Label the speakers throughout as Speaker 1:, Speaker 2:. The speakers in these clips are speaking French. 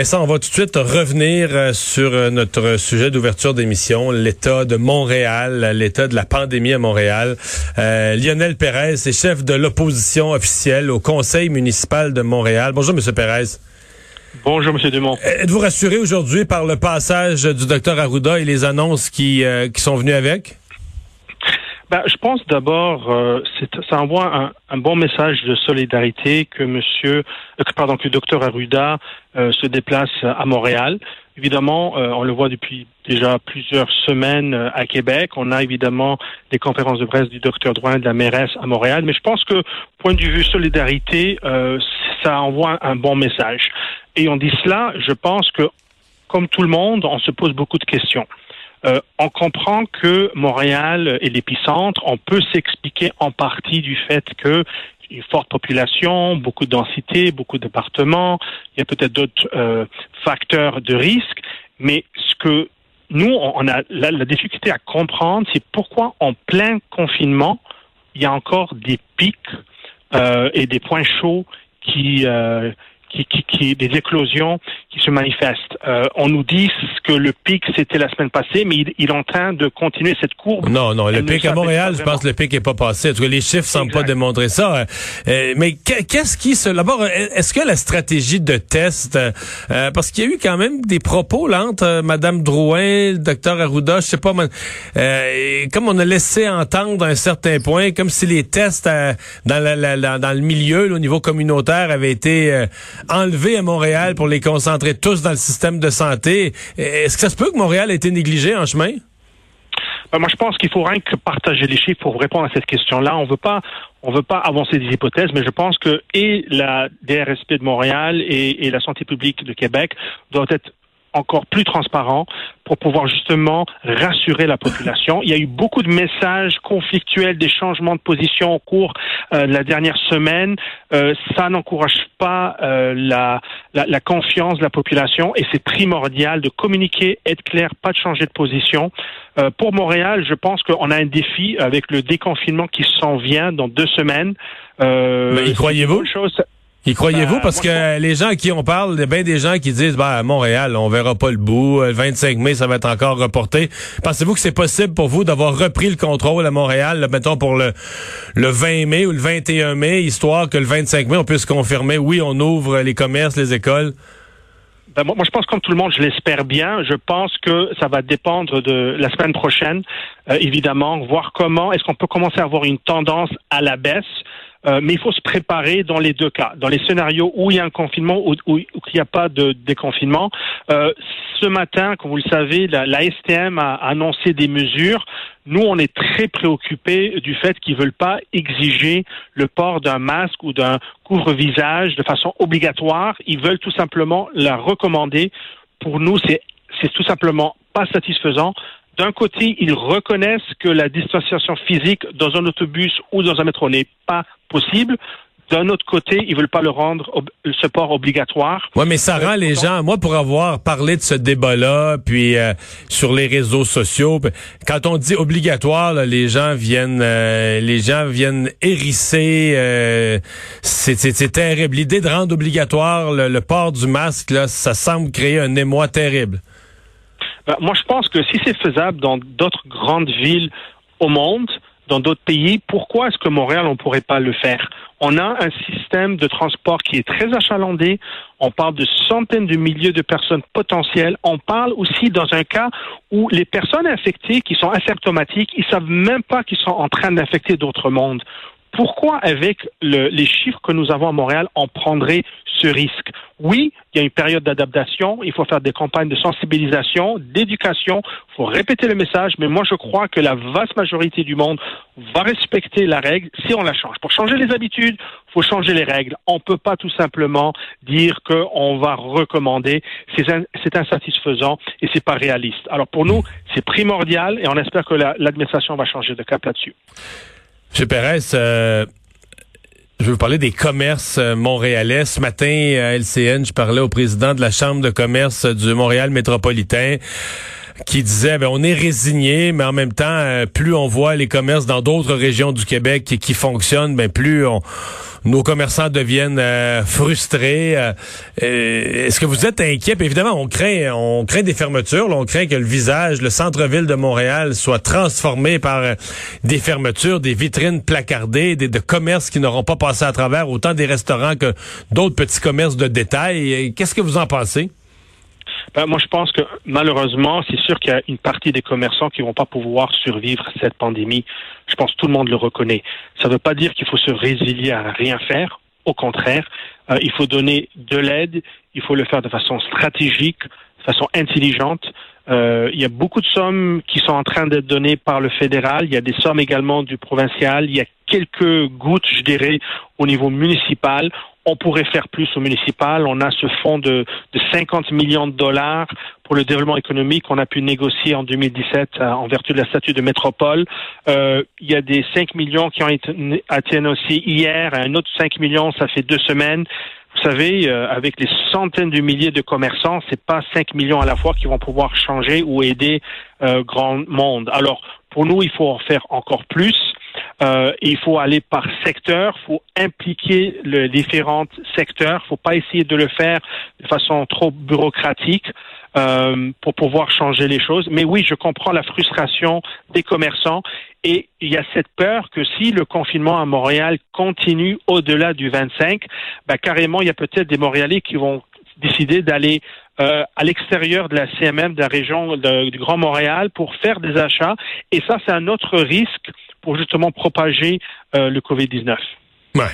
Speaker 1: Mais ça, on va tout de suite revenir euh, sur euh, notre sujet d'ouverture d'émission, l'état de Montréal, l'état de la pandémie à Montréal. Euh, Lionel Pérez est chef de l'opposition officielle au Conseil municipal de Montréal. Bonjour, Monsieur Pérez.
Speaker 2: Bonjour, Monsieur Dumont.
Speaker 1: Êtes-vous rassuré aujourd'hui par le passage du docteur Arruda et les annonces qui, qui sont venues avec?
Speaker 2: Ben, je pense d'abord, euh, ça envoie un, un, bon message de solidarité que Monsieur, euh, pardon, que le docteur Arruda euh, se déplace à Montréal. Évidemment, euh, on le voit depuis déjà plusieurs semaines à Québec. On a évidemment des conférences de presse du docteur Drouin de la mairesse à Montréal. Mais je pense que, point de vue solidarité, ça envoie un bon message. Et on dit cela, je pense que, comme tout le monde, on se pose beaucoup de questions. Euh, on comprend que Montréal est l'épicentre. On peut s'expliquer en partie du fait que une forte population, beaucoup de densité, beaucoup de départements. Il y a peut-être d'autres euh, facteurs de risque, mais ce que nous, on a la, difficulté à comprendre, c'est pourquoi en plein confinement, il y a encore des pics euh, et des points chauds qui, qui, qui, qui, des éclosions qui se manifestent. Euh, on nous dit que le pic c'était la semaine passée, mais il, il, est en train de continuer cette courbe.
Speaker 1: Non, non, le pic à Montréal, je pense que le pic est pas passé. En tout cas, les chiffres semblent pas démontrer ça. Euh, mais qu'est-ce qui se d'abord Est-ce que la stratégie de test, euh, parce qu'il y a eu quand même des propos là entre euh, Madame Drouin, le docteur Arruda, je sais pas, euh, comme on a laissé entendre à un certain point, comme si les tests euh, dans, la, la, dans le milieu, là, au niveau communautaire, avaient été enlevés à Montréal pour les concentrer tous dans le système de santé. Est-ce que ça se peut que Montréal ait été négligé en chemin?
Speaker 2: Ben, moi, je pense qu'il faut rien que partager les chiffres pour répondre à cette question-là. On veut pas, on veut pas avancer des hypothèses, mais je pense que et la DRSP de Montréal et, et la santé publique de Québec doivent être encore plus transparent pour pouvoir justement rassurer la population. Il y a eu beaucoup de messages conflictuels, des changements de position au cours euh, de la dernière semaine. Euh, ça n'encourage pas euh, la, la, la, confiance de la population et c'est primordial de communiquer, être clair, pas de changer de position. Pour Montréal, je pense qu'on a un défi avec le déconfinement qui s'en vient dans deux semaines.
Speaker 1: Mais y croyez-vous? Y croyez-vous? Ben, Parce que les gens à qui on parle, il y a bien des gens qui disent, bah, à Montréal, on verra pas le bout. Le 25 mai, ça va être encore reporté. Pensez-vous que c'est possible pour vous d'avoir repris le contrôle à Montréal, mettons pour le, le 20 mai ou le 21 mai, histoire que le 25 mai, on puisse confirmer, oui, on ouvre les commerces, les écoles?
Speaker 2: Ben, moi, je pense comme tout le monde, je l'espère bien. Je pense que ça va dépendre de la semaine prochaine, euh, évidemment, voir comment est-ce qu'on peut commencer à avoir une tendance à la baisse? Euh, mais il faut se préparer dans les deux cas. Dans les scénarios où il y a un confinement ou où, il n'y a pas de déconfinement. Euh, ce matin, comme vous le savez, la, la, STM a annoncé des mesures. Nous, on est très préoccupés du fait qu'ils veulent pas exiger le port d'un masque ou d'un couvre-visage de façon obligatoire. Ils veulent tout simplement la recommander. Pour nous, c'est tout simplement pas satisfaisant d'un côté, ils reconnaissent que la distanciation physique dans un autobus ou dans un métro n'est pas possible. D'un autre côté, ils veulent pas le rendre le support obligatoire.
Speaker 1: Oui, mais ça rend les gens, moi pour avoir parlé de ce débat-là, puis euh, sur les réseaux sociaux, quand on dit obligatoire, là, les gens viennent, euh, les gens viennent hérisser. Euh, c'est terrible. L'idée de rendre obligatoire le, le, port du masque, là, ça semble créer un émoi terrible.
Speaker 2: Ben, moi, je pense que si c'est faisable dans d'autres grandes villes au monde, dans d'autres pays, pourquoi est-ce que Montréal, on ne pourrait pas le faire? On a un système de transport qui est très achalandé. On parle de centaines de milliers de personnes potentielles. On parle aussi dans un cas où les personnes infectées qui sont asymptomatiques, ils savent même pas qu'ils sont en train d'infecter d'autres mondes. Pourquoi, avec le, les chiffres que nous avons à Montréal, on prendrait ce risque? Oui, il y a une période d'adaptation, il faut faire des campagnes de sensibilisation, d'éducation, il faut répéter le message, mais moi je crois que la vaste majorité du monde va respecter la règle si on la change. Pour changer les habitudes, il faut changer les règles. On ne peut pas tout simplement dire qu'on va recommander. C'est insatisfaisant et c'est pas réaliste. Alors pour nous, c'est primordial et on espère que l'administration va changer de cap là-dessus.
Speaker 1: M. Pérez, euh, je veux vous parler des commerces euh, montréalais. Ce matin, à LCN, je parlais au président de la Chambre de commerce du Montréal métropolitain qui disait ben, on est résigné, mais en même temps, euh, plus on voit les commerces dans d'autres régions du Québec qui, fonctionnent, ben plus on, nos commerçants deviennent euh, frustrés. Euh, est-ce que vous êtes inquiet? évidemment, on craint, on craint des fermetures. on craint que le visage, le centre-ville de Montréal soit transformé par des fermetures, des vitrines placardées, des de commerces qui n'auront pas passé à travers, autant des restaurants que d'autres petits commerces de détail. Qu'est-ce que vous en pensez?
Speaker 2: Ben, moi, je pense que malheureusement, c'est sûr qu'il y a une partie des commerçants qui vont pas pouvoir survivre cette pandémie. Je pense que tout le monde le reconnaît. Ça ne veut pas dire qu'il faut se résilier à rien faire. Au contraire, euh, il faut donner de l'aide. Il faut le faire de façon stratégique, façon intelligente. Euh, il y a beaucoup de sommes qui sont en train d'être données par le fédéral. Il y a des sommes également du provincial. Il y a quelques gouttes, je dirais, au niveau municipal. On pourrait faire plus au municipal. On a ce fonds de, de 50 millions de dollars pour le développement économique qu'on a pu négocier en 2017 euh, en vertu de la statut de métropole. Euh, il y a des 5 millions qui ont été, été négociés hier, un autre 5 millions, ça fait deux semaines. Vous savez, euh, avec les centaines de milliers de commerçants, c'est pas 5 millions à la fois qui vont pouvoir changer ou aider euh, grand monde. Alors, pour nous, il faut en faire encore plus. Euh, il faut aller par secteur, il faut impliquer les différents secteurs, il faut pas essayer de le faire de façon trop bureaucratique euh, pour pouvoir changer les choses. Mais oui, je comprends la frustration des commerçants et il y a cette peur que si le confinement à Montréal continue au-delà du 25, bah, carrément, il y a peut-être des Montréalais qui vont décider d'aller euh, à l'extérieur de la CMM, de la région du Grand Montréal, pour faire des achats. Et ça, c'est un autre risque pour justement propager euh, le COVID-19.
Speaker 1: Ouais.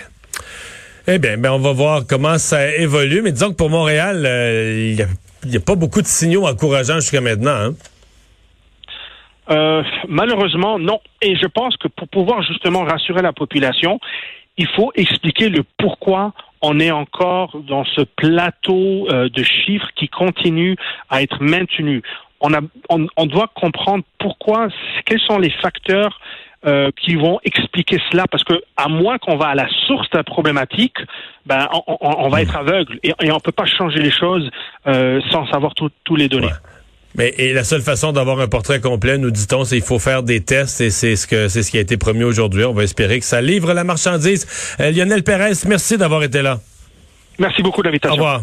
Speaker 1: Eh bien, ben on va voir comment ça évolue. Mais disons que pour Montréal, euh, il n'y a, pas beaucoup de signaux encourageants jusqu'à maintenant. Hein?
Speaker 2: Euh, malheureusement, non. Et je pense que pour pouvoir justement rassurer la population, il faut expliquer le pourquoi on est encore dans ce plateau de chiffres qui continue à être maintenu. On, a, on, on doit comprendre pourquoi, quels sont les facteurs euh, qui vont expliquer cela, parce que à moins qu'on va à la source de la problématique, ben on, on, va être aveugle et, et on peut pas changer les choses euh, sans savoir tous les données.
Speaker 1: Mais et la seule façon d'avoir un portrait complet, nous dit-on, c'est qu'il faut faire des tests et c'est ce que c'est ce qui a été promis aujourd'hui. On va espérer que ça livre la marchandise. Euh, Lionel Pérez, merci d'avoir été là.
Speaker 2: Merci beaucoup de l'invitation.
Speaker 1: Au revoir.